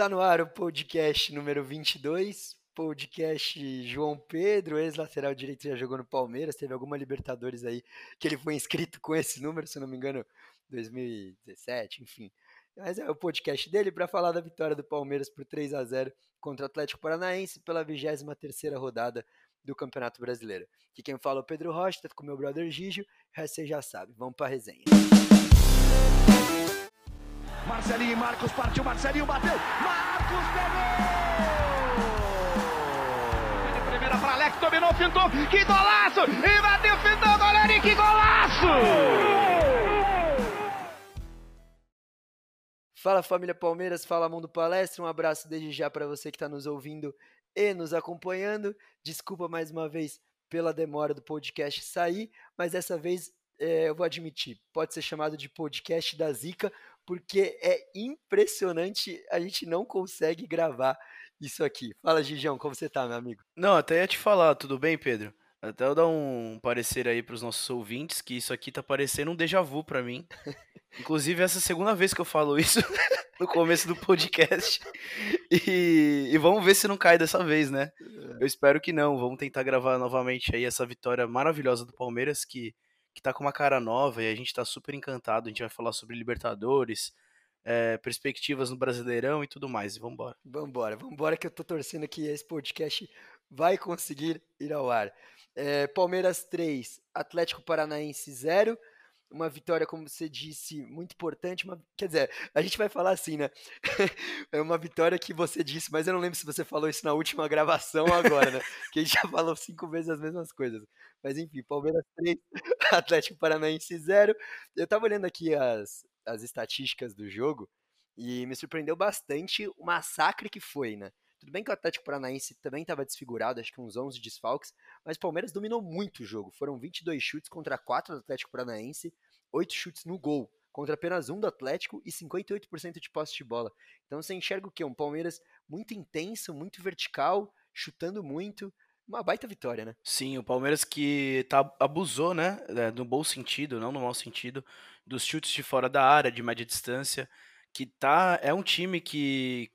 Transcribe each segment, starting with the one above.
Está no ar o podcast número 22, podcast João Pedro, ex-lateral direito, já jogou no Palmeiras, teve alguma Libertadores aí que ele foi inscrito com esse número, se não me engano, 2017, enfim. Mas é o podcast dele para falar da vitória do Palmeiras por 3 a 0 contra o Atlético Paranaense pela 23ª rodada do Campeonato Brasileiro. Aqui quem fala é o Pedro Rocha, com meu brother Gigio, você já sabe. Vamos para a resenha. Marcelinho e Marcos partiu, Marcelinho bateu, Marcos pegou! De primeira para Alex, dominou, fintou, que golaço! E bateu, fintou, goleiro, e que golaço! Fala família Palmeiras, fala Mundo Palestra, um abraço desde já para você que está nos ouvindo e nos acompanhando. Desculpa mais uma vez pela demora do podcast sair, mas dessa vez é, eu vou admitir, pode ser chamado de podcast da Zica, porque é impressionante, a gente não consegue gravar isso aqui. Fala, Gigião, como você tá, meu amigo? Não, até ia te falar, tudo bem, Pedro? Até eu dar um parecer aí para os nossos ouvintes que isso aqui tá parecendo um déjà vu para mim. Inclusive, essa é a segunda vez que eu falo isso no começo do podcast. E, e, vamos ver se não cai dessa vez, né? Eu espero que não. Vamos tentar gravar novamente aí essa vitória maravilhosa do Palmeiras que que tá com uma cara nova e a gente tá super encantado. A gente vai falar sobre Libertadores, é, perspectivas no Brasileirão e tudo mais. E vambora. Vambora, vambora que eu tô torcendo que esse podcast vai conseguir ir ao ar. É, Palmeiras 3, Atlético Paranaense 0 uma vitória, como você disse, muito importante. Uma, quer dizer, a gente vai falar assim, né? é uma vitória que você disse, mas eu não lembro se você falou isso na última gravação agora, né? que a gente já falou cinco vezes as mesmas coisas. Mas enfim, Palmeiras 3, Atlético Paranaense 0. Eu tava olhando aqui as, as estatísticas do jogo e me surpreendeu bastante o massacre que foi, né? Tudo bem que o Atlético Paranaense também estava desfigurado, acho que uns 11 desfalques, mas o Palmeiras dominou muito o jogo. Foram 22 chutes contra 4 do Atlético Paranaense, 8 chutes no gol, contra apenas um do Atlético e 58% de posse de bola. Então você enxerga o quê? Um Palmeiras muito intenso, muito vertical, chutando muito. Uma baita vitória, né? Sim, o Palmeiras que tá, abusou, né? É, no bom sentido, não no mau sentido, dos chutes de fora da área, de média distância. Que tá. É um time que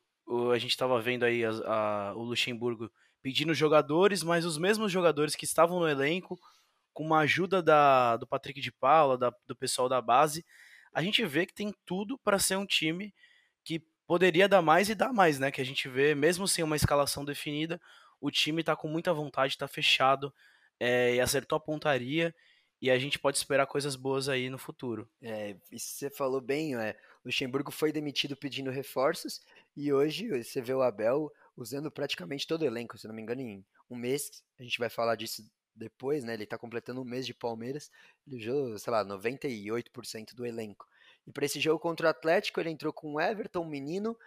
a gente estava vendo aí a, a, o Luxemburgo pedindo jogadores, mas os mesmos jogadores que estavam no elenco, com uma ajuda da, do Patrick de Paula, da, do pessoal da base, a gente vê que tem tudo para ser um time que poderia dar mais e dar mais, né? Que a gente vê, mesmo sem uma escalação definida, o time está com muita vontade, está fechado é, e acertou a pontaria e a gente pode esperar coisas boas aí no futuro. É, isso você falou bem, é, Luxemburgo foi demitido pedindo reforços e hoje você vê o Abel usando praticamente todo o elenco, se não me engano, em um mês, a gente vai falar disso depois, né? Ele está completando um mês de Palmeiras, ele usou, sei lá, 98% do elenco. E para esse jogo contra o Atlético, ele entrou com Everton, menino,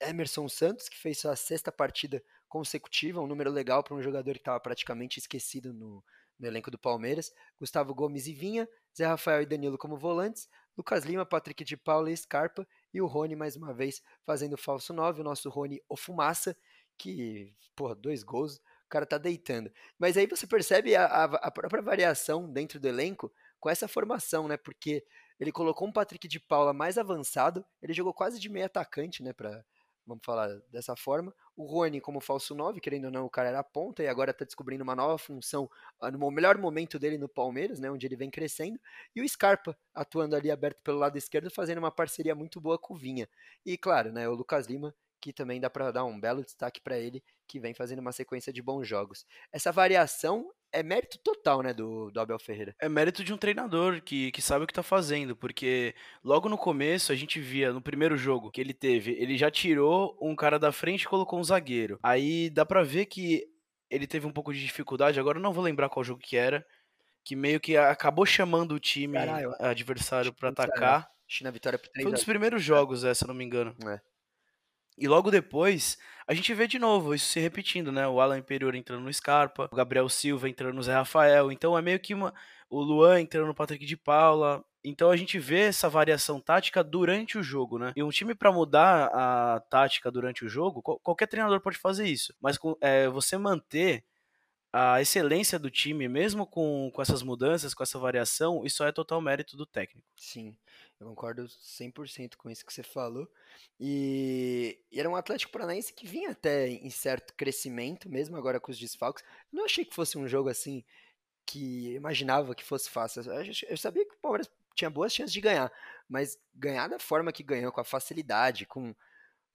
Emerson Santos, que fez sua sexta partida consecutiva, um número legal para um jogador que estava praticamente esquecido no, no elenco do Palmeiras, Gustavo Gomes e Vinha, Zé Rafael e Danilo como volantes, Lucas Lima, Patrick de Paula e Scarpa, e o Rony mais uma vez fazendo falso 9, o nosso Rony o Fumaça, que, porra, dois gols, o cara tá deitando. Mas aí você percebe a, a, a própria variação dentro do elenco com essa formação, né? Porque ele colocou um Patrick de Paula mais avançado, ele jogou quase de meio atacante, né, para vamos falar dessa forma. O Rony como falso 9, querendo ou não, o cara era ponta e agora está descobrindo uma nova função ah, no melhor momento dele no Palmeiras, né, onde ele vem crescendo. E o Scarpa atuando ali aberto pelo lado esquerdo, fazendo uma parceria muito boa com o Vinha. E claro, né, o Lucas Lima, que também dá para dar um belo destaque para ele, que vem fazendo uma sequência de bons jogos. Essa variação é mérito total, né, do, do Abel Ferreira. É mérito de um treinador que, que sabe o que tá fazendo, porque logo no começo a gente via, no primeiro jogo que ele teve, ele já tirou um cara da frente e colocou um zagueiro. Aí dá pra ver que ele teve um pouco de dificuldade, agora eu não vou lembrar qual jogo que era, que meio que acabou chamando o time Caralho, adversário para atacar. Acho que na vitória por 3 Foi um dos primeiros jogos, é, se eu não me engano. É. E logo depois, a gente vê de novo isso se repetindo, né? O Alan Imperior entrando no Scarpa, o Gabriel Silva entrando no Zé Rafael. Então é meio que uma. O Luan entrando no Patrick de Paula. Então a gente vê essa variação tática durante o jogo, né? E um time para mudar a tática durante o jogo, qualquer treinador pode fazer isso. Mas é, você manter a excelência do time, mesmo com, com essas mudanças, com essa variação, isso é total mérito do técnico. Sim, eu concordo 100% com isso que você falou. E, e, era um Atlético Paranaense que vinha até em certo crescimento, mesmo agora com os desfalques. Eu não achei que fosse um jogo assim que eu imaginava que fosse fácil. Eu sabia que o Palmeiras tinha boas chances de ganhar, mas ganhar da forma que ganhou, com a facilidade, com.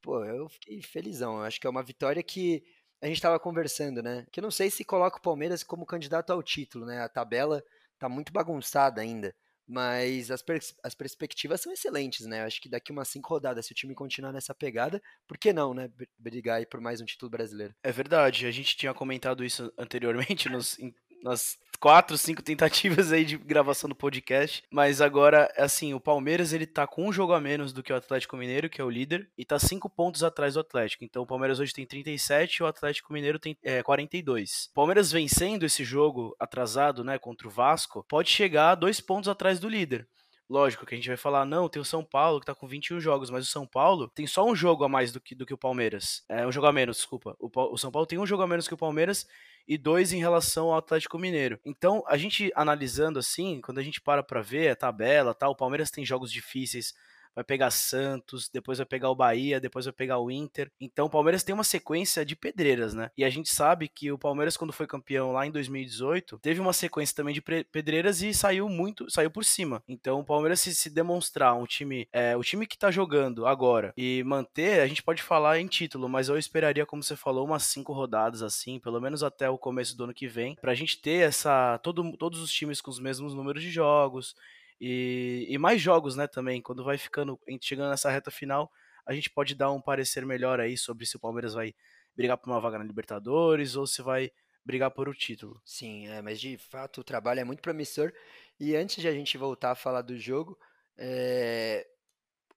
Pô, eu fiquei felizão. Eu acho que é uma vitória que a gente estava conversando, né? Que eu não sei se coloca o Palmeiras como candidato ao título, né? A tabela tá muito bagunçada ainda. Mas as, pers as perspectivas são excelentes, né? Acho que daqui umas cinco rodadas, se o time continuar nessa pegada, por que não, né? Brigar aí por mais um título brasileiro. É verdade, a gente tinha comentado isso anteriormente nos, nas quatro, cinco tentativas aí de gravação do podcast, mas agora, assim, o Palmeiras ele tá com um jogo a menos do que o Atlético Mineiro, que é o líder, e tá cinco pontos atrás do Atlético. Então o Palmeiras hoje tem 37 e o Atlético Mineiro tem é, 42. O Palmeiras vencendo esse jogo atrasado, né, contra o Vasco, pode chegar a dois pontos atrás do líder. Lógico que a gente vai falar, não, tem o São Paulo que tá com 21 jogos, mas o São Paulo tem só um jogo a mais do que, do que o Palmeiras. É, um jogo a menos, desculpa. O, o São Paulo tem um jogo a menos que o Palmeiras e dois em relação ao Atlético Mineiro. Então, a gente analisando assim, quando a gente para para ver a tabela, tá, o Palmeiras tem jogos difíceis vai pegar Santos, depois vai pegar o Bahia, depois vai pegar o Inter. Então o Palmeiras tem uma sequência de pedreiras, né? E a gente sabe que o Palmeiras, quando foi campeão lá em 2018, teve uma sequência também de pedreiras e saiu muito, saiu por cima. Então o Palmeiras, se, se demonstrar um time, é, o time que tá jogando agora e manter, a gente pode falar em título, mas eu esperaria, como você falou, umas cinco rodadas assim, pelo menos até o começo do ano que vem, pra gente ter essa. Todo, todos os times com os mesmos números de jogos e, e mais jogos, né, também. Quando vai ficando, chegando nessa reta final, a gente pode dar um parecer melhor aí sobre se o Palmeiras vai brigar por uma vaga na Libertadores ou se vai brigar por o título. Sim, é, mas de fato o trabalho é muito promissor. E antes de a gente voltar a falar do jogo, é...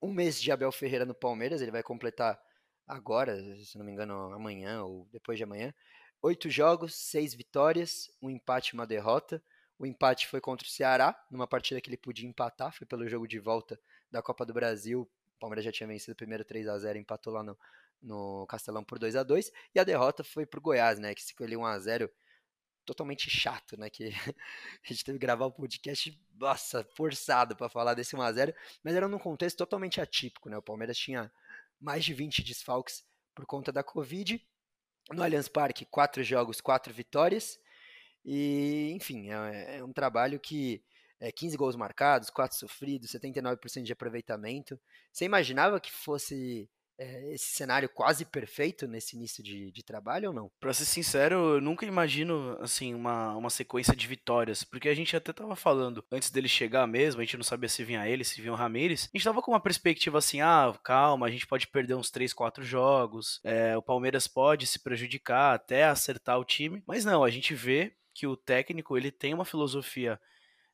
um mês de Abel Ferreira no Palmeiras, ele vai completar agora, se não me engano, amanhã ou depois de amanhã. Oito jogos, seis vitórias, um empate e uma derrota. O empate foi contra o Ceará, numa partida que ele podia empatar, foi pelo jogo de volta da Copa do Brasil. O Palmeiras já tinha vencido o primeiro 3 a 0 empatou lá no, no Castelão por 2 a 2 E a derrota foi pro Goiás, né? Que se ali 1 a 0 totalmente chato, né? Que a gente teve que gravar o podcast, nossa, forçado para falar desse 1 a 0 mas era num contexto totalmente atípico, né? O Palmeiras tinha mais de 20 desfalques por conta da Covid. No Allianz Parque, quatro jogos, quatro vitórias. E, enfim, é, é um trabalho que é 15 gols marcados, 4 sofridos, 79% de aproveitamento. Você imaginava que fosse é, esse cenário quase perfeito nesse início de, de trabalho ou não? Pra ser sincero, eu nunca imagino assim uma, uma sequência de vitórias, porque a gente até tava falando antes dele chegar mesmo, a gente não sabia se vinha ele, se vinha o Ramires. A gente tava com uma perspectiva assim: ah, calma, a gente pode perder uns 3, 4 jogos, é, o Palmeiras pode se prejudicar até acertar o time, mas não, a gente vê que o técnico ele tem uma filosofia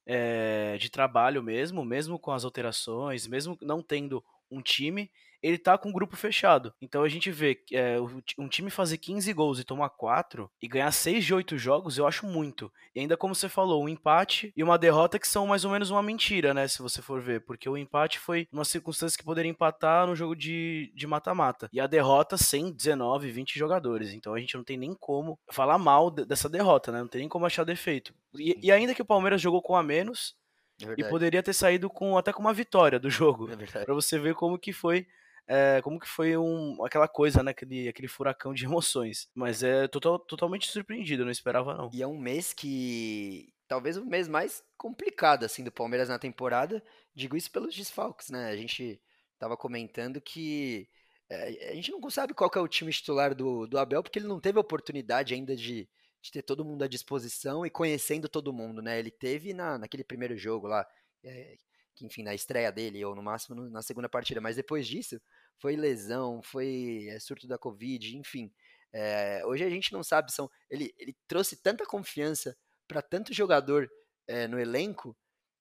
é, de trabalho mesmo, mesmo com as alterações, mesmo não tendo um time, ele tá com um grupo fechado. Então a gente vê é, um time fazer 15 gols e tomar 4 e ganhar 6 de 8 jogos, eu acho muito. E ainda como você falou, um empate e uma derrota que são mais ou menos uma mentira, né? Se você for ver. Porque o empate foi uma circunstância que poderia empatar no jogo de mata-mata. e a derrota sem 19, 20 jogadores. Então a gente não tem nem como falar mal dessa derrota, né? Não tem nem como achar defeito. E, e ainda que o Palmeiras jogou com a menos, é e poderia ter saído com até com uma vitória do jogo. É para você ver como que foi é, como que foi um, aquela coisa, né? Aquele, aquele furacão de emoções. Mas é total, totalmente surpreendido, não esperava não. E é um mês que. Talvez o mês mais complicado, assim, do Palmeiras na temporada. Digo isso pelos desfalques, né? A gente tava comentando que. É, a gente não sabe qual é o time titular do, do Abel, porque ele não teve oportunidade ainda de, de ter todo mundo à disposição e conhecendo todo mundo, né? Ele teve na, naquele primeiro jogo lá, é, que enfim, na estreia dele, ou no máximo na segunda partida, mas depois disso, foi lesão, foi é, surto da Covid, enfim. É, hoje a gente não sabe, são, ele, ele trouxe tanta confiança para tanto jogador é, no elenco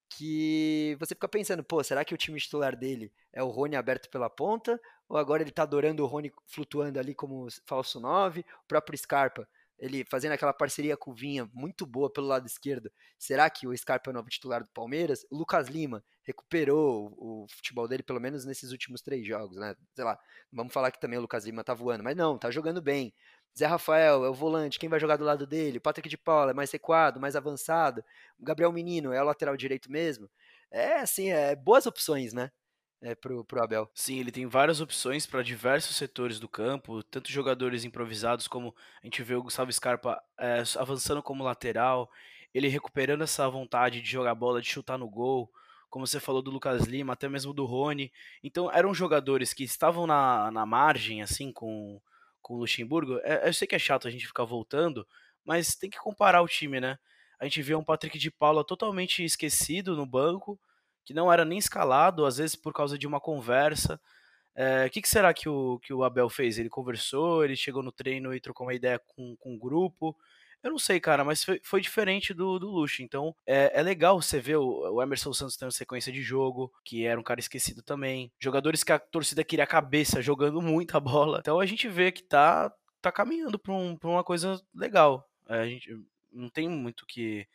que você fica pensando, pô, será que o time titular dele é o Rony aberto pela ponta? Ou agora ele tá adorando o Rony flutuando ali como falso 9? O próprio Scarpa ele fazendo aquela parceria com o Vinha muito boa pelo lado esquerdo. Será que o Scarpa é o novo titular do Palmeiras? O Lucas Lima recuperou o, futebol dele, pelo menos nesses últimos três jogos, né? Sei lá, vamos falar que também o Lucas Lima tá voando, mas não, tá jogando bem. Zé Rafael é o volante, quem vai jogar do lado dele? Patrick de Paula é mais recuado, mais avançado. O Gabriel Menino é o lateral direito mesmo. É assim, é boas opções, né? É, pro, pro Abel. Sim, ele tem várias opções para diversos setores do campo, tanto jogadores improvisados como a gente vê o Gustavo Scarpa é, avançando como lateral, ele recuperando essa vontade de jogar bola, de chutar no gol, como você falou do Lucas Lima, até mesmo do Rony. Então eram jogadores que estavam na, na margem, assim, com, com o Luxemburgo. É, eu sei que é chato a gente ficar voltando, mas tem que comparar o time, né? A gente vê um Patrick de Paula totalmente esquecido no banco, que não era nem escalado, às vezes por causa de uma conversa. É, o que, que, será que o, que o Abel fez? Ele conversou, ele chegou no treino e trocou uma ideia com, com o grupo. Eu não sei, cara, mas foi, foi diferente do, do Luxo. Então é, é, legal você ver o, o Emerson Santos tendo sequência de jogo, que era um cara esquecido também. Jogadores que a torcida queria a cabeça, jogando muita bola. Então a gente vê que tá, tá caminhando pra, um, pra uma coisa legal. É, a gente não tem muito que,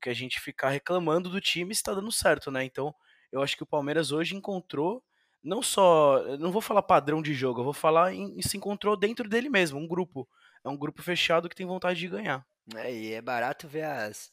que a gente ficar reclamando do time está dando certo, né? Então eu acho que o Palmeiras hoje encontrou não só, não vou falar padrão de jogo, eu vou falar em, se encontrou dentro dele mesmo, um grupo é um grupo fechado que tem vontade de ganhar. É, e é barato ver as,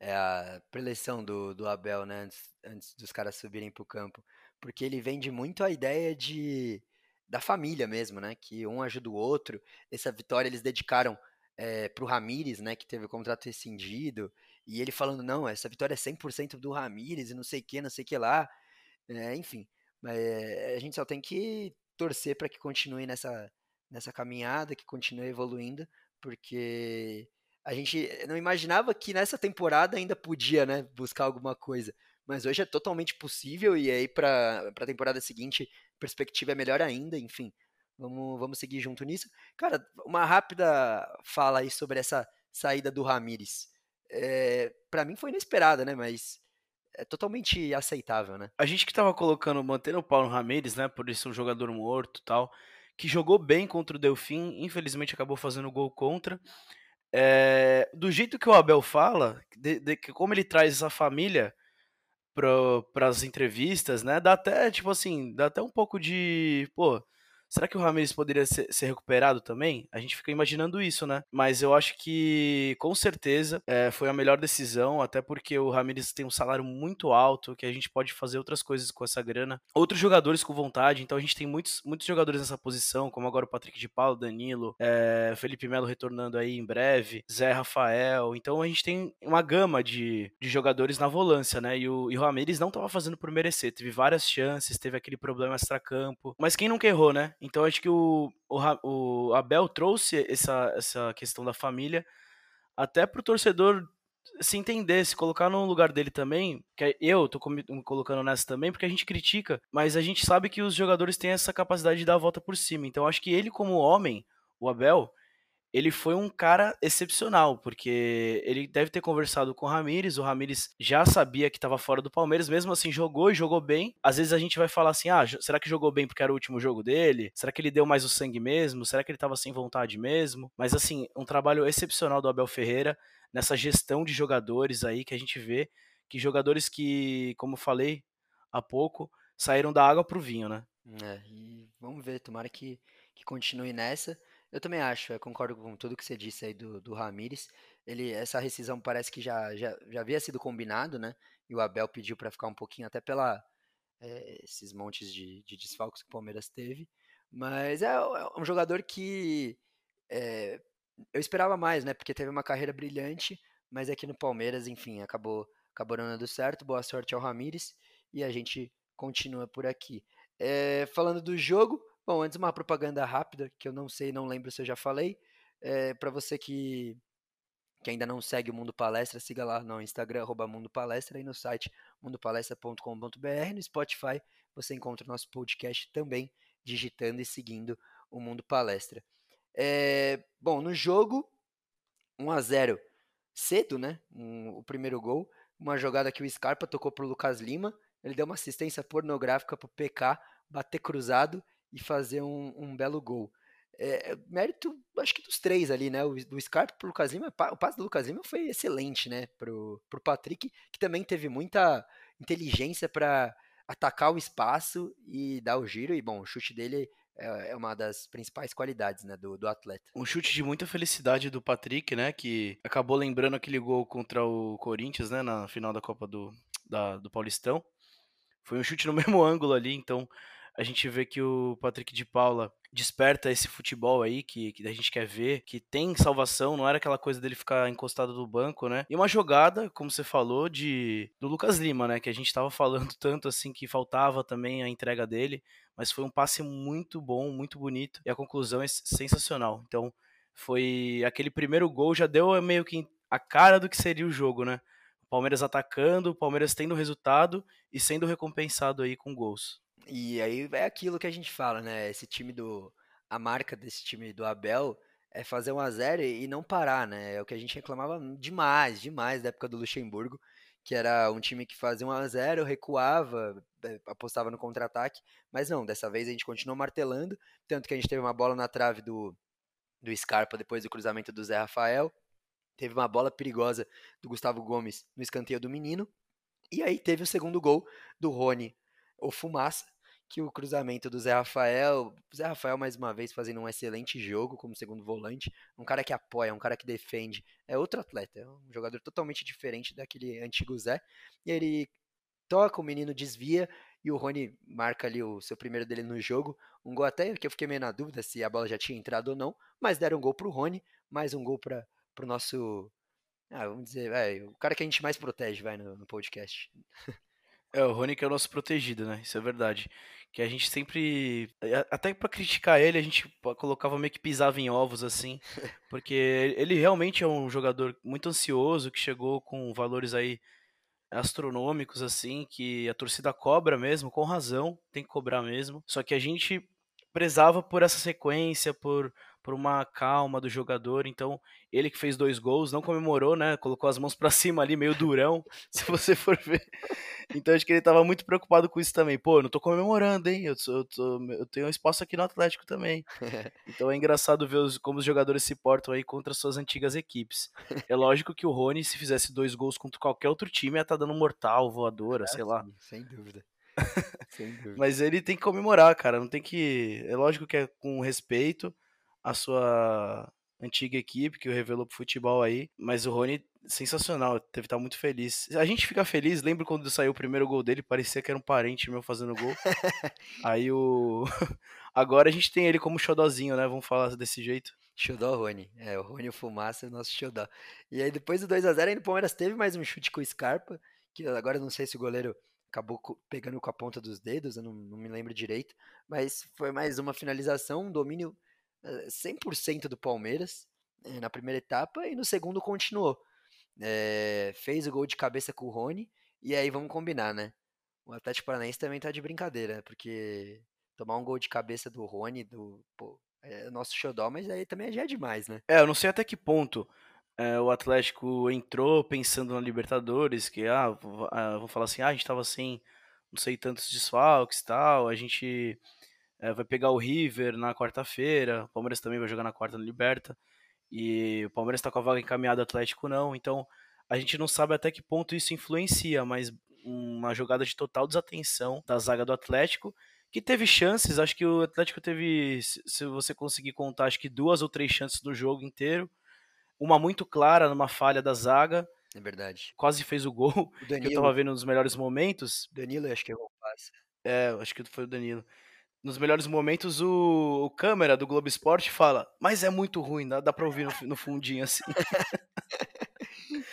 é, a preleção do, do Abel, né, antes, antes dos caras subirem para o campo. Porque ele vende muito a ideia de da família mesmo, né? Que um ajuda o outro. Essa vitória eles dedicaram é, pro Ramires, né? Que teve o contrato rescindido. E ele falando, não, essa vitória é 100% do Ramires e não sei o que, não sei o que lá. É, enfim, mas a gente só tem que torcer para que continue nessa, nessa caminhada, que continue evoluindo, porque a gente não imaginava que nessa temporada ainda podia, né, buscar alguma coisa. Mas hoje é totalmente possível e aí para a temporada seguinte a perspectiva é melhor ainda, enfim. Vamos, vamos seguir junto nisso. Cara, uma rápida fala aí sobre essa saída do Ramires. É, para mim foi inesperada, né, mas é totalmente aceitável, né? A gente que tava colocando, mantendo o Paulo Ramires, né, por ser um jogador morto tal, que jogou bem contra o Delfim, infelizmente acabou fazendo gol contra. É, do jeito que o Abel fala, de, de, como ele traz essa família para as entrevistas, né? Dá até, tipo assim, dá até um pouco de. Pô, Será que o Ramirez poderia ser, ser, recuperado também? A gente fica imaginando isso, né? Mas eu acho que, com certeza, é, foi a melhor decisão, até porque o Ramirez tem um salário muito alto, que a gente pode fazer outras coisas com essa grana. Outros jogadores com vontade, então a gente tem muitos, muitos jogadores nessa posição, como agora o Patrick de Paulo, Danilo, é, Felipe Melo retornando aí em breve, Zé Rafael. Então a gente tem uma gama de, de jogadores na volância, né? E o, e o Ramirez não estava fazendo por merecer. Teve várias chances, teve aquele problema extra-campo. Mas quem nunca errou, né? Então acho que o, o, o Abel trouxe essa, essa questão da família até pro torcedor se entender, se colocar no lugar dele também, que eu tô me colocando nessa também, porque a gente critica, mas a gente sabe que os jogadores têm essa capacidade de dar a volta por cima. Então acho que ele como homem, o Abel, ele foi um cara excepcional, porque ele deve ter conversado com o Ramires, o Ramires já sabia que estava fora do Palmeiras, mesmo assim jogou e jogou bem. Às vezes a gente vai falar assim: ah, será que jogou bem porque era o último jogo dele? Será que ele deu mais o sangue mesmo? Será que ele estava sem vontade mesmo? Mas assim, um trabalho excepcional do Abel Ferreira nessa gestão de jogadores aí que a gente vê que jogadores que, como falei há pouco, saíram da água pro vinho, né? É, e vamos ver, tomara que, que continue nessa. Eu também acho, eu concordo com tudo que você disse aí do, do Ramires. Ele, essa rescisão parece que já, já, já havia sido combinado, né? E o Abel pediu para ficar um pouquinho, até pela é, esses montes de, de desfalques que o Palmeiras teve. Mas é, é um jogador que é, eu esperava mais, né? Porque teve uma carreira brilhante, mas aqui no Palmeiras, enfim, acabou, acabou não dando certo. Boa sorte ao Ramires e a gente continua por aqui. É, falando do jogo, Bom, antes uma propaganda rápida, que eu não sei, não lembro se eu já falei. É, para você que, que ainda não segue o Mundo Palestra, siga lá no Instagram, arroba Mundo Palestra, e no site mundopalestra.com.br. No Spotify você encontra o nosso podcast também, digitando e seguindo o Mundo Palestra. É, bom, no jogo, 1 a 0 cedo, né? Um, o primeiro gol. Uma jogada que o Scarpa tocou pro Lucas Lima. Ele deu uma assistência pornográfica pro PK bater cruzado e fazer um, um belo gol. É, mérito, acho que dos três ali, né? O, do Scarpa pro Lucas Lima, o passe do Lucas Lima foi excelente, né? Pro, pro Patrick, que também teve muita inteligência para atacar o espaço e dar o giro. E bom, o chute dele é, é uma das principais qualidades né, do, do atleta. Um chute de muita felicidade do Patrick, né? Que acabou lembrando aquele gol contra o Corinthians, né? Na final da Copa do, da, do Paulistão. Foi um chute no mesmo ângulo ali, então a gente vê que o Patrick de Paula desperta esse futebol aí que, que a gente quer ver, que tem salvação, não era aquela coisa dele ficar encostado no banco, né? E uma jogada, como você falou, de do Lucas Lima, né? Que a gente tava falando tanto assim que faltava também a entrega dele, mas foi um passe muito bom, muito bonito e a conclusão é sensacional. Então, foi aquele primeiro gol já deu meio que a cara do que seria o jogo, né? Palmeiras atacando, Palmeiras tendo resultado e sendo recompensado aí com gols. E aí é aquilo que a gente fala, né? Esse time do. A marca desse time do Abel é fazer um a 0 e não parar, né? É o que a gente reclamava demais, demais da época do Luxemburgo, que era um time que fazia um a 0 recuava, é, apostava no contra-ataque, mas não, dessa vez a gente continuou martelando, tanto que a gente teve uma bola na trave do, do Scarpa depois do cruzamento do Zé Rafael, teve uma bola perigosa do Gustavo Gomes no escanteio do menino, e aí teve o segundo gol do Rony, o Fumaça, que o cruzamento do Zé Rafael, Zé Rafael mais uma vez fazendo um excelente jogo como segundo volante, um cara que apoia, um cara que defende, é outro atleta, é um jogador totalmente diferente daquele antigo Zé, e ele toca, o menino desvia e o Rony marca ali o seu primeiro dele no jogo, um gol até que eu fiquei meio na dúvida se a bola já tinha entrado ou não, mas deram um gol pro Rony, mais um gol para pro nosso ah, vamos dizer, o cara que a gente mais protege, vai, no, no podcast. É, o Rony que é o nosso protegido, né? Isso é verdade. Que a gente sempre. Até para criticar ele, a gente colocava meio que pisava em ovos, assim. Porque ele realmente é um jogador muito ansioso, que chegou com valores aí astronômicos, assim, que a torcida cobra mesmo, com razão, tem que cobrar mesmo. Só que a gente prezava por essa sequência, por por uma calma do jogador. Então, ele que fez dois gols, não comemorou, né? Colocou as mãos para cima ali, meio durão, se você for ver. Então, acho que ele tava muito preocupado com isso também. Pô, eu não tô comemorando, hein? Eu, eu, tô, eu tenho um espaço aqui no Atlético também. Então, é engraçado ver os, como os jogadores se portam aí contra suas antigas equipes. É lógico que o Rony, se fizesse dois gols contra qualquer outro time, ia estar tá dando mortal, voadora, é, sei lá. Sem dúvida. Sem dúvida. Mas ele tem que comemorar, cara. Não tem que. É lógico que é com respeito a sua antiga equipe que o revelou pro futebol aí, mas o Rony sensacional, teve estar tá muito feliz. A gente fica feliz, lembro quando saiu o primeiro gol dele, parecia que era um parente meu fazendo gol. aí o agora a gente tem ele como xodozinho, né? Vamos falar desse jeito. Xodó Rony. É, o Rony o Fumaça é o nosso xodó. E aí depois do 2 a 0 ainda o Palmeiras teve mais um chute com o Scarpa, que agora não sei se o goleiro acabou pegando com a ponta dos dedos, eu não, não me lembro direito, mas foi mais uma finalização, um domínio 100% do Palmeiras eh, na primeira etapa e no segundo continuou. É, fez o gol de cabeça com o Rony e aí vamos combinar, né? O Atlético Paranaense também tá de brincadeira, porque tomar um gol de cabeça do Rony, do pô, é nosso xodó, mas aí também já é demais, né? É, eu não sei até que ponto é, o Atlético entrou pensando na Libertadores, que ah, vou, ah, falar assim, ah, a gente tava assim, não sei tantos desfalques e tal, a gente é, vai pegar o River na quarta-feira, o Palmeiras também vai jogar na quarta no Liberta, e o Palmeiras está com a vaga encaminhada, o Atlético não, então a gente não sabe até que ponto isso influencia, mas uma jogada de total desatenção da zaga do Atlético, que teve chances, acho que o Atlético teve, se você conseguir contar, acho que duas ou três chances no jogo inteiro, uma muito clara numa falha da zaga, é verdade. Quase fez o gol, o Danilo, que eu tava vendo nos melhores momentos. Danilo, acho que é o passe. É, acho que foi o Danilo nos melhores momentos, o, o câmera do Globo Esporte fala, mas é muito ruim, dá, dá pra ouvir no, no fundinho assim.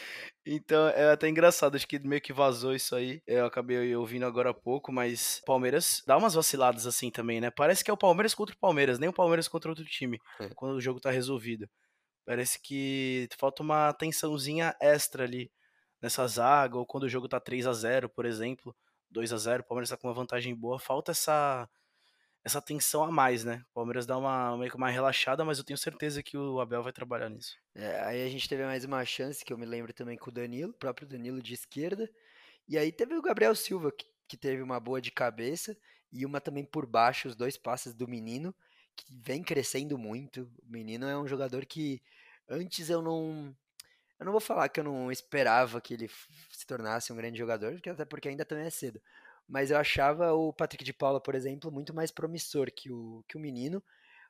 então é até engraçado, acho que meio que vazou isso aí. Eu acabei ouvindo agora há pouco, mas Palmeiras dá umas vaciladas assim também, né? Parece que é o Palmeiras contra o Palmeiras, nem o Palmeiras contra outro time, é. quando o jogo tá resolvido. Parece que falta uma tensãozinha extra ali nessa zaga, ou quando o jogo tá 3 a 0 por exemplo, 2 a 0 o Palmeiras tá com uma vantagem boa, falta essa essa tensão a mais, né? O Palmeiras dá uma meio que uma relaxada, mas eu tenho certeza que o Abel vai trabalhar nisso. É, aí a gente teve mais uma chance, que eu me lembro também com o Danilo, o próprio Danilo de esquerda. E aí teve o Gabriel Silva, que, que teve uma boa de cabeça, e uma também por baixo, os dois passes do menino, que vem crescendo muito. O menino é um jogador que antes eu não. Eu não vou falar que eu não esperava que ele se tornasse um grande jogador, até porque ainda também é cedo mas eu achava o Patrick de Paula, por exemplo, muito mais promissor que o, que o menino.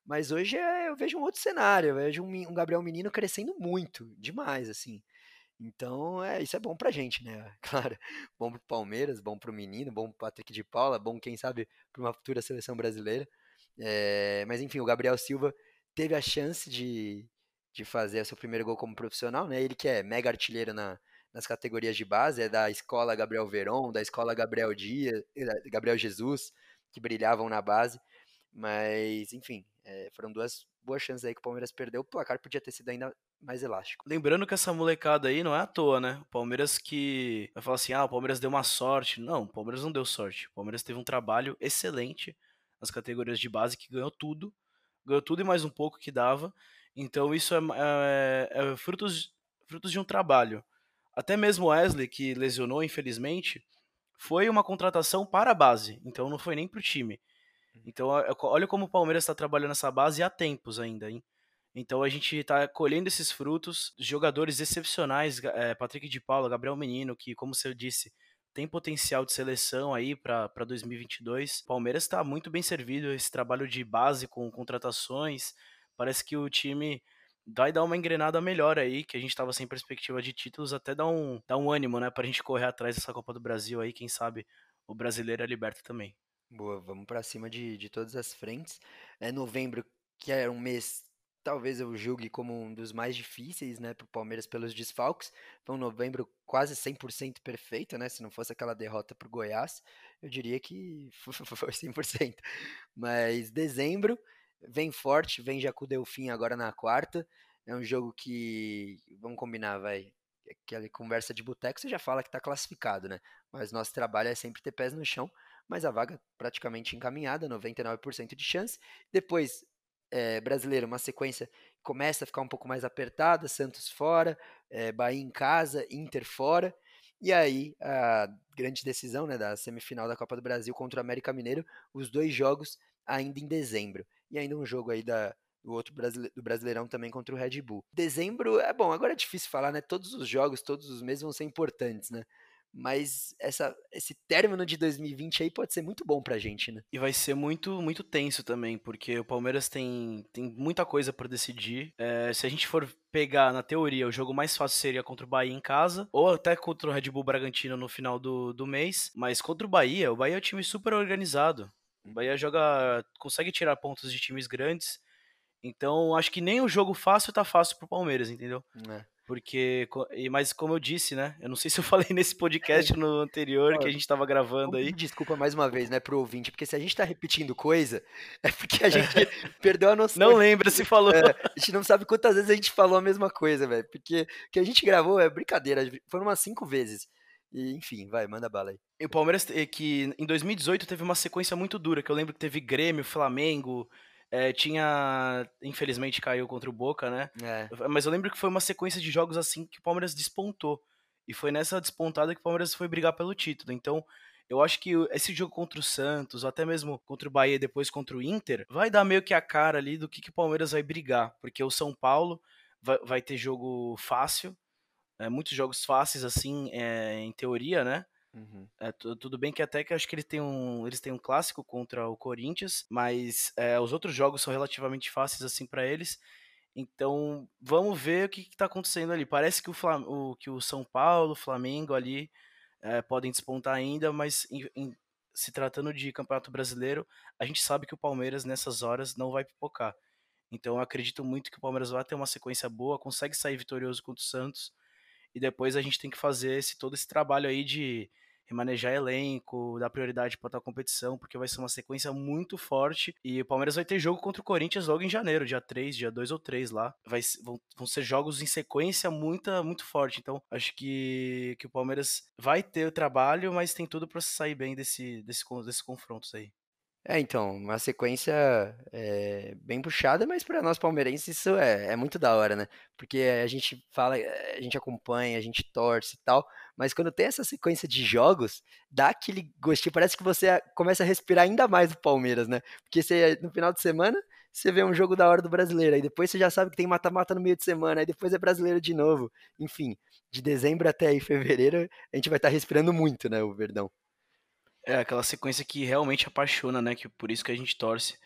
Mas hoje é, eu vejo um outro cenário, eu vejo um, um Gabriel Menino crescendo muito, demais, assim. Então, é, isso é bom pra gente, né? Claro, bom pro Palmeiras, bom pro menino, bom pro Patrick de Paula, bom, quem sabe, pra uma futura seleção brasileira. É, mas, enfim, o Gabriel Silva teve a chance de, de fazer o seu primeiro gol como profissional, né? Ele que é mega artilheiro na, nas categorias de base, é da escola Gabriel Veron, da escola Gabriel Dias, Gabriel Jesus, que brilhavam na base. Mas, enfim, é, foram duas boas chances aí que o Palmeiras perdeu. O placar podia ter sido ainda mais elástico. Lembrando que essa molecada aí não é à toa, né? O Palmeiras que vai falar assim: ah, o Palmeiras deu uma sorte. Não, o Palmeiras não deu sorte. O Palmeiras teve um trabalho excelente nas categorias de base que ganhou tudo. Ganhou tudo e mais um pouco que dava. Então isso é, é, é frutos, frutos de um trabalho. Até mesmo Wesley, que lesionou, infelizmente, foi uma contratação para a base. Então não foi nem para o time. Uhum. Então olha como o Palmeiras está trabalhando essa base há tempos ainda, hein? Então a gente está colhendo esses frutos, jogadores excepcionais, é, Patrick de Paula, Gabriel Menino, que como você disse, tem potencial de seleção aí para 2022. Palmeiras está muito bem servido, esse trabalho de base com contratações. Parece que o time vai dar uma engrenada melhor aí, que a gente estava sem perspectiva de títulos, até dar um, dar um ânimo, né, para a gente correr atrás dessa Copa do Brasil aí, quem sabe o brasileiro é liberto também. Boa, vamos para cima de, de todas as frentes. É novembro, que é um mês talvez eu julgue como um dos mais difíceis, né, para o Palmeiras pelos desfalques. Foi um novembro quase 100% perfeito, né? Se não fosse aquela derrota para o Goiás, eu diria que foi 100%. Mas dezembro vem forte, vem já com o Delfim agora na quarta. É um jogo que, vamos combinar, vai, aquela conversa de boteco, você já fala que está classificado, né? Mas nosso trabalho é sempre ter pés no chão, mas a vaga praticamente encaminhada, 99% de chance. Depois, é, brasileiro, uma sequência começa a ficar um pouco mais apertada, Santos fora, é, Bahia em casa, Inter fora, e aí a grande decisão né, da semifinal da Copa do Brasil contra o América Mineiro, os dois jogos ainda em dezembro, e ainda um jogo aí da, do outro brasile do Brasileirão também contra o Red Bull. Dezembro é bom, agora é difícil falar, né? Todos os jogos, todos os meses vão ser importantes, né? mas essa, esse término de 2020 aí pode ser muito bom pra gente, né? E vai ser muito, muito tenso também, porque o Palmeiras tem, tem muita coisa para decidir. É, se a gente for pegar, na teoria, o jogo mais fácil seria contra o Bahia em casa, ou até contra o Red Bull Bragantino no final do, do mês, mas contra o Bahia, o Bahia é um time super organizado. O Bahia joga, consegue tirar pontos de times grandes, então acho que nem o jogo fácil tá fácil pro Palmeiras, entendeu? É. Porque, mas como eu disse, né? Eu não sei se eu falei nesse podcast no anterior que a gente estava gravando aí. Desculpa mais uma vez, né, pro ouvinte, porque se a gente tá repetindo coisa, é porque a gente perdeu a noção. Não lembra se falou. É, a gente não sabe quantas vezes a gente falou a mesma coisa, velho. Porque o que a gente gravou é brincadeira, foram umas cinco vezes. E, enfim, vai, manda bala aí. E o Palmeiras, que em 2018 teve uma sequência muito dura, que eu lembro que teve Grêmio, Flamengo, é, tinha. Infelizmente caiu contra o Boca, né? É. Mas eu lembro que foi uma sequência de jogos assim que o Palmeiras despontou. E foi nessa despontada que o Palmeiras foi brigar pelo título. Então, eu acho que esse jogo contra o Santos, ou até mesmo contra o Bahia depois contra o Inter, vai dar meio que a cara ali do que, que o Palmeiras vai brigar. Porque o São Paulo vai, vai ter jogo fácil, é, muitos jogos fáceis, assim, é, em teoria, né? Uhum. É, tudo bem que até que acho que ele tem um, eles têm um clássico contra o Corinthians, mas é, os outros jogos são relativamente fáceis assim para eles. Então vamos ver o que está acontecendo ali. Parece que o, Flam o, que o São Paulo, o Flamengo ali é, podem despontar ainda, mas em, em, se tratando de Campeonato Brasileiro, a gente sabe que o Palmeiras nessas horas não vai pipocar. Então eu acredito muito que o Palmeiras vai ter uma sequência boa, consegue sair vitorioso contra o Santos e depois a gente tem que fazer esse, todo esse trabalho aí de remanejar elenco, dar prioridade para a competição, porque vai ser uma sequência muito forte. E o Palmeiras vai ter jogo contra o Corinthians logo em janeiro, dia 3, dia 2 ou 3 lá. Vai, vão, vão ser jogos em sequência muito, muito forte. Então, acho que, que o Palmeiras vai ter o trabalho, mas tem tudo para sair bem desse, desse, desses confrontos aí. É, então, uma sequência é, bem puxada, mas para nós palmeirenses isso é, é, muito da hora, né? Porque a gente fala, a gente acompanha, a gente torce e tal, mas quando tem essa sequência de jogos, dá aquele gostinho, parece que você começa a respirar ainda mais do Palmeiras, né? Porque você, no final de semana você vê um jogo da hora do brasileiro, aí depois você já sabe que tem mata-mata no meio de semana, aí depois é brasileiro de novo. Enfim, de dezembro até aí fevereiro, a gente vai estar tá respirando muito, né, o Verdão. É, aquela sequência que realmente apaixona, né? Que por isso que a gente torce.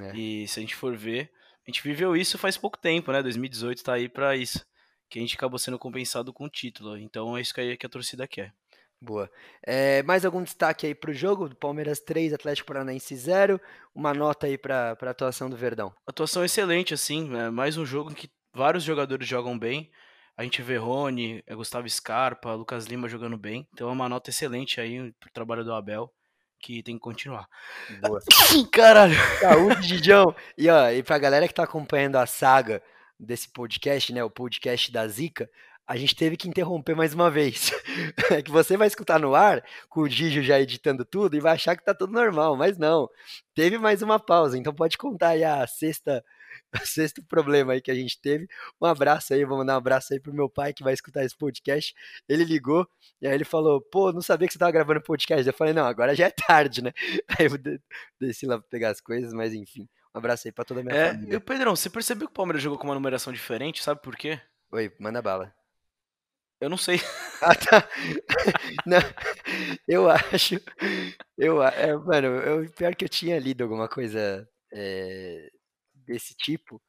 É. E se a gente for ver, a gente viveu isso faz pouco tempo, né? 2018 tá aí pra isso. Que a gente acabou sendo compensado com o título. Então é isso que a, que a torcida quer. Boa. É, mais algum destaque aí pro jogo? Do Palmeiras 3, Atlético Paranaense 0. Uma nota aí pra, pra atuação do Verdão. Atuação excelente, assim. É mais um jogo em que vários jogadores jogam bem. A gente vê Rony, é Gustavo Scarpa, Lucas Lima jogando bem. Então é uma nota excelente aí pro trabalho do Abel, que tem que continuar. Boa. Caralho! Saúde, Didião! E, ó, e pra galera que tá acompanhando a saga desse podcast, né? O podcast da Zica, a gente teve que interromper mais uma vez. É que você vai escutar no ar, com o Gigi já editando tudo, e vai achar que tá tudo normal, mas não. Teve mais uma pausa, então pode contar aí a sexta sexto problema aí que a gente teve. Um abraço aí, vou mandar um abraço aí pro meu pai que vai escutar esse podcast. Ele ligou e aí ele falou: pô, não sabia que você tava gravando podcast. Eu falei: não, agora já é tarde, né? Aí eu desci lá pra pegar as coisas, mas enfim. Um abraço aí pra toda a minha é, família. E o Pedrão, você percebeu que o Palmeiras jogou com uma numeração diferente? Sabe por quê? Oi, manda bala. Eu não sei. Ah, tá. Não, eu acho. Eu, é, mano, eu, pior que eu tinha lido alguma coisa é, desse tipo,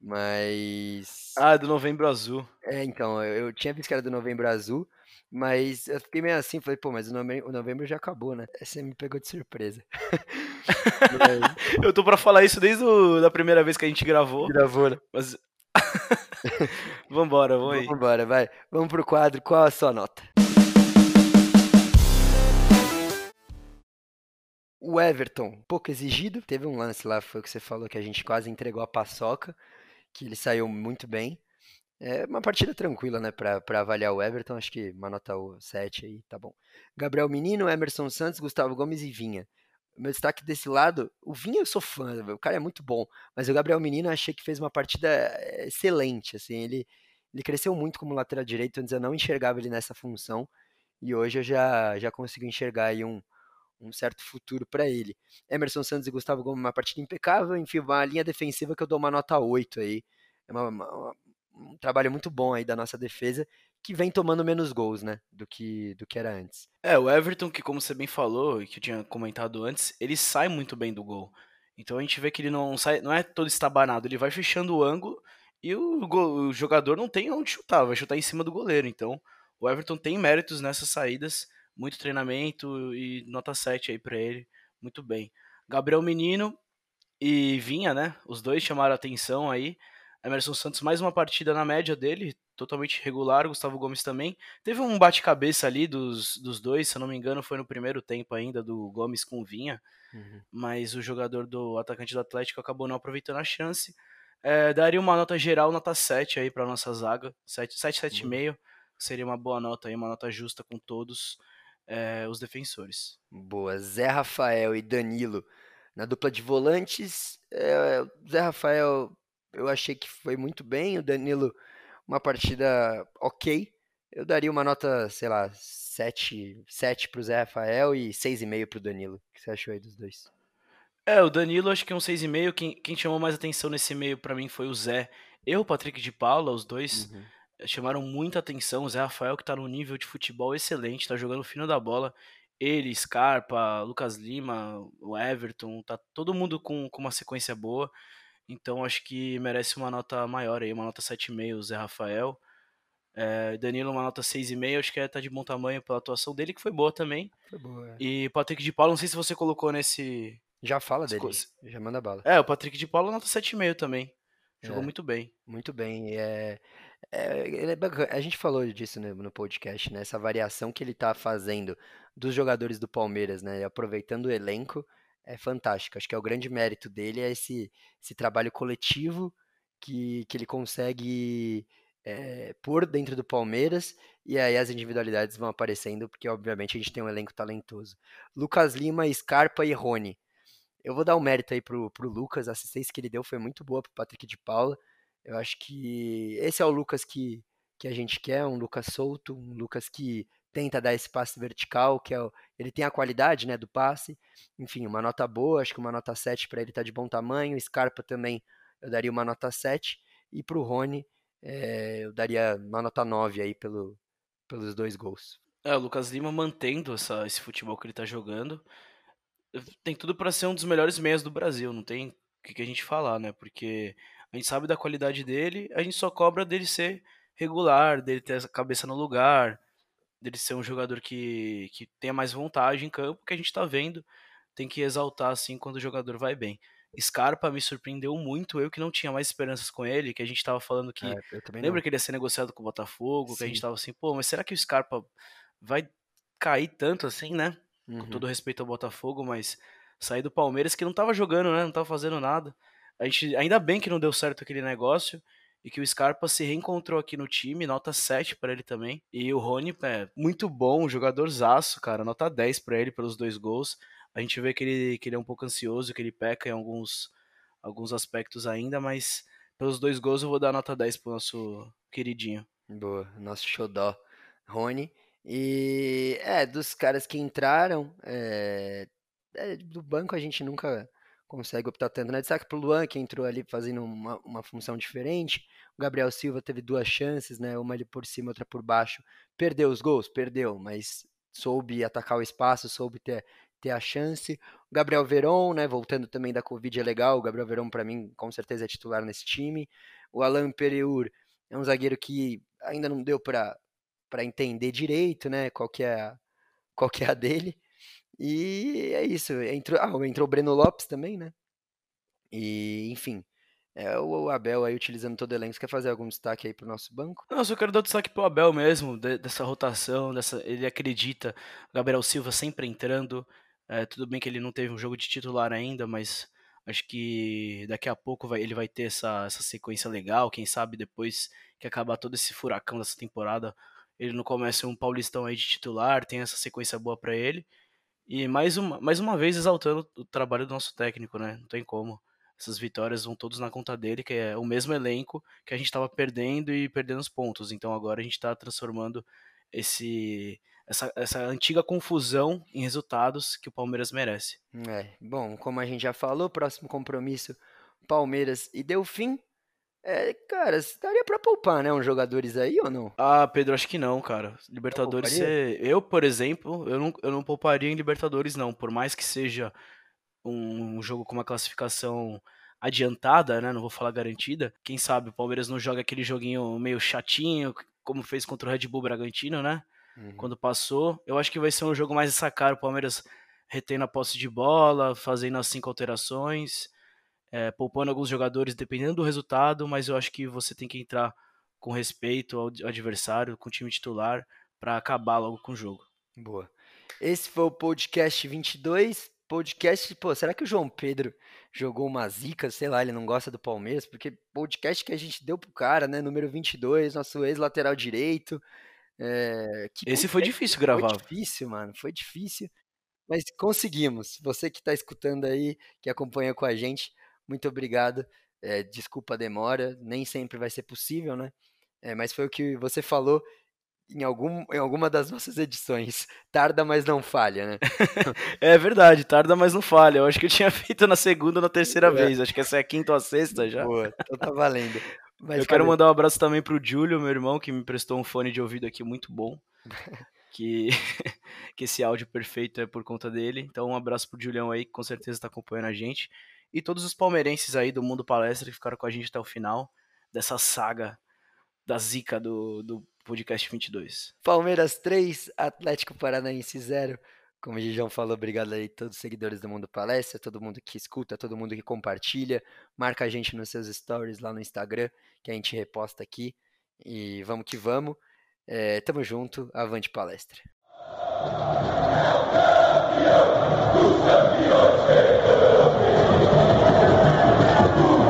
mas. Ah, do Novembro Azul. É, então, eu, eu tinha visto que era do Novembro Azul, mas eu fiquei meio assim, falei, pô, mas o novembro, o novembro já acabou, né? Você me pegou de surpresa. eu tô pra falar isso desde a da primeira vez que a gente gravou. Gravou, né? Mas. Vambora, vamos aí. Vambora, vai. Vamos pro quadro, qual a sua nota? O Everton, pouco exigido. Teve um lance lá, foi o que você falou, que a gente quase entregou a paçoca, que ele saiu muito bem. É uma partida tranquila, né, pra avaliar o Everton. Acho que uma nota 7 aí, tá bom. Gabriel Menino, Emerson Santos, Gustavo Gomes e Vinha. Meu destaque desse lado, o Vinha eu sou fã, o cara é muito bom, mas o Gabriel Menino eu achei que fez uma partida eh, excelente, assim, ele, ele cresceu muito como lateral direito, antes eu não enxergava ele nessa função, e hoje eu já, já consigo enxergar aí um, um certo futuro para ele. Emerson Santos e Gustavo Gomes, uma partida impecável, enfim, uma linha defensiva que eu dou uma nota 8 aí. É uma, uma, um trabalho muito bom aí da nossa defesa, que vem tomando menos gols, né, do que, do que era antes. É, o Everton, que como você bem falou, e que eu tinha comentado antes, ele sai muito bem do gol. Então a gente vê que ele não sai, não é todo estabanado, ele vai fechando o ângulo e o, o jogador não tem onde chutar, vai chutar em cima do goleiro. Então o Everton tem méritos nessas saídas muito treinamento e nota 7 aí para ele, muito bem. Gabriel Menino e Vinha, né? Os dois chamaram atenção aí. Emerson Santos mais uma partida na média dele, totalmente regular, Gustavo Gomes também. Teve um bate-cabeça ali dos, dos dois, se eu não me engano, foi no primeiro tempo ainda do Gomes com Vinha, uhum. mas o jogador do atacante do Atlético acabou não aproveitando a chance. É, daria uma nota geral, nota 7 aí para nossa zaga, 7, 7, 7,5, seria uma boa nota aí, uma nota justa com todos é, os defensores. Boa. Zé Rafael e Danilo na dupla de volantes. É, Zé Rafael, eu achei que foi muito bem. O Danilo, uma partida ok. Eu daria uma nota, sei lá, 7, 7 pro Zé Rafael e 6,5 pro Danilo. O que você achou aí dos dois? É, o Danilo acho que é um 6,5. Quem, quem chamou mais atenção nesse meio para mim foi o Zé e o Patrick de Paula, os dois. Uhum chamaram muita atenção. O Zé Rafael, que está num nível de futebol excelente, está jogando fino da bola. Ele, Scarpa, Lucas Lima, o Everton, tá todo mundo com, com uma sequência boa. Então acho que merece uma nota maior aí, uma nota 7,5 o Zé Rafael. É, Danilo, uma nota 6,5, acho que é, tá de bom tamanho pela atuação dele, que foi boa também. Foi boa, é. E Patrick de Paulo, não sei se você colocou nesse. Já fala dele, já manda bala. É, o Patrick de Paulo, nota 7,5 também. Jogou é, muito bem. Muito bem. É, é, é a gente falou disso no, no, podcast, né? Essa variação que ele tá fazendo dos jogadores do Palmeiras, né? Aproveitando o elenco, é fantástico. Acho que é o grande mérito dele, é esse, esse trabalho coletivo que, que ele consegue é, pôr dentro do Palmeiras, e aí as individualidades vão aparecendo, porque obviamente a gente tem um elenco talentoso. Lucas Lima, Scarpa e Rony. Eu vou dar um mérito aí pro, pro Lucas, a assistência que ele deu foi muito boa pro Patrick de Paula. Eu acho que esse é o Lucas que, que a gente quer, um Lucas solto, um Lucas que tenta dar esse passe vertical, que é o, ele tem a qualidade, né, do passe. Enfim, uma nota boa, acho que uma nota 7 para ele tá de bom tamanho. Scarpa também eu daria uma nota 7 e pro Rony é, eu daria uma nota 9 aí pelo, pelos dois gols. É, o Lucas Lima mantendo essa, esse futebol que ele tá jogando, tem tudo para ser um dos melhores meias do Brasil, não tem o que, que a gente falar, né? Porque a gente sabe da qualidade dele, a gente só cobra dele ser regular, dele ter a cabeça no lugar, dele ser um jogador que, que tenha mais vontade em campo, que a gente tá vendo, tem que exaltar assim quando o jogador vai bem. Scarpa me surpreendeu muito, eu que não tinha mais esperanças com ele, que a gente tava falando que. É, lembra não. que ele ia ser negociado com o Botafogo, Sim. que a gente tava assim, pô, mas será que o Scarpa vai cair tanto assim, né? Uhum. Com todo respeito ao Botafogo, mas sair do Palmeiras que não tava jogando, né? Não tava fazendo nada. A gente, ainda bem que não deu certo aquele negócio e que o Scarpa se reencontrou aqui no time, nota 7 para ele também. E o Rony, é muito bom, jogadorzaço, cara, nota 10 para ele pelos dois gols. A gente vê que ele, que ele é um pouco ansioso, que ele peca em alguns, alguns aspectos ainda, mas pelos dois gols eu vou dar nota 10 pro nosso queridinho. Boa, nosso xodó, Rony. E é, dos caras que entraram, é, é, do banco a gente nunca consegue optar tanto, né? Destaque pro Luan, que entrou ali fazendo uma, uma função diferente. O Gabriel Silva teve duas chances, né? Uma ali por cima, outra por baixo. Perdeu os gols? Perdeu, mas soube atacar o espaço, soube ter, ter a chance. O Gabriel Veron, né, voltando também da Covid é legal. O Gabriel Veron para mim com certeza é titular nesse time. O Alan Pereur é um zagueiro que ainda não deu para para entender direito, né, qual que é qual que é a dele. E é isso. Entrou, ah, entrou o Breno Lopes também, né? E, enfim, é, o Abel aí utilizando todo o elenco. Você quer fazer algum destaque aí pro nosso banco? Não, só quero dar destaque pro Abel mesmo, de, dessa rotação, dessa, ele acredita. Gabriel Silva sempre entrando, é, tudo bem que ele não teve um jogo de titular ainda, mas acho que daqui a pouco vai, ele vai ter essa, essa sequência legal. Quem sabe depois que acabar todo esse furacão dessa temporada, ele não começa um Paulistão aí de titular, tem essa sequência boa para ele. E mais uma, mais uma vez exaltando o trabalho do nosso técnico, né? Não tem como. Essas vitórias vão todos na conta dele, que é o mesmo elenco que a gente estava perdendo e perdendo os pontos. Então agora a gente está transformando esse essa, essa antiga confusão em resultados que o Palmeiras merece. É, bom, como a gente já falou, próximo compromisso Palmeiras e Delfim. É, cara, daria pra poupar, né, uns jogadores aí ou não? Ah, Pedro, acho que não, cara. Libertadores, você... eu, por exemplo, eu não, eu não pouparia em Libertadores, não. Por mais que seja um, jogo com uma classificação adiantada, né, não vou falar garantida. Quem sabe o Palmeiras não joga aquele joguinho meio chatinho, como fez contra o Red Bull Bragantino, né? Uhum. Quando passou. Eu acho que vai ser um jogo mais essa cara, o Palmeiras retendo a posse de bola, fazendo as cinco alterações, é, poupando alguns jogadores dependendo do resultado, mas eu acho que você tem que entrar com respeito ao adversário, com o time titular, para acabar logo com o jogo. Boa. Esse foi o podcast 22. Podcast, pô, será que o João Pedro jogou uma zica, sei lá, ele não gosta do Palmeiras? Porque podcast que a gente deu pro cara, né, número 22, nosso ex-lateral direito, é, Esse foi difícil gravar. Foi difícil, mano. Foi difícil. Mas conseguimos. Você que está escutando aí, que acompanha com a gente, muito obrigado. É, desculpa a demora, nem sempre vai ser possível, né? É, mas foi o que você falou em, algum, em alguma das nossas edições. Tarda, mas não falha, né? é verdade, tarda, mas não falha. Eu acho que eu tinha feito na segunda ou na terceira é. vez. Acho que essa é a quinta ou a sexta já. Boa, então tá valendo. Mas eu quero mandar um abraço também pro Júlio, meu irmão, que me prestou um fone de ouvido aqui muito bom. que, que esse áudio perfeito é por conta dele. Então, um abraço pro Julião aí, que com certeza está acompanhando a gente. E todos os palmeirenses aí do Mundo Palestra que ficaram com a gente até o final dessa saga da zica do, do podcast 22. Palmeiras 3, Atlético Paranaense 0. Como o Gigião falou, obrigado aí a todos os seguidores do Mundo Palestra, todo mundo que escuta, todo mundo que compartilha. Marca a gente nos seus stories lá no Instagram, que a gente reposta aqui. E vamos que vamos. É, tamo junto, avante palestra. Who can be our taker? Who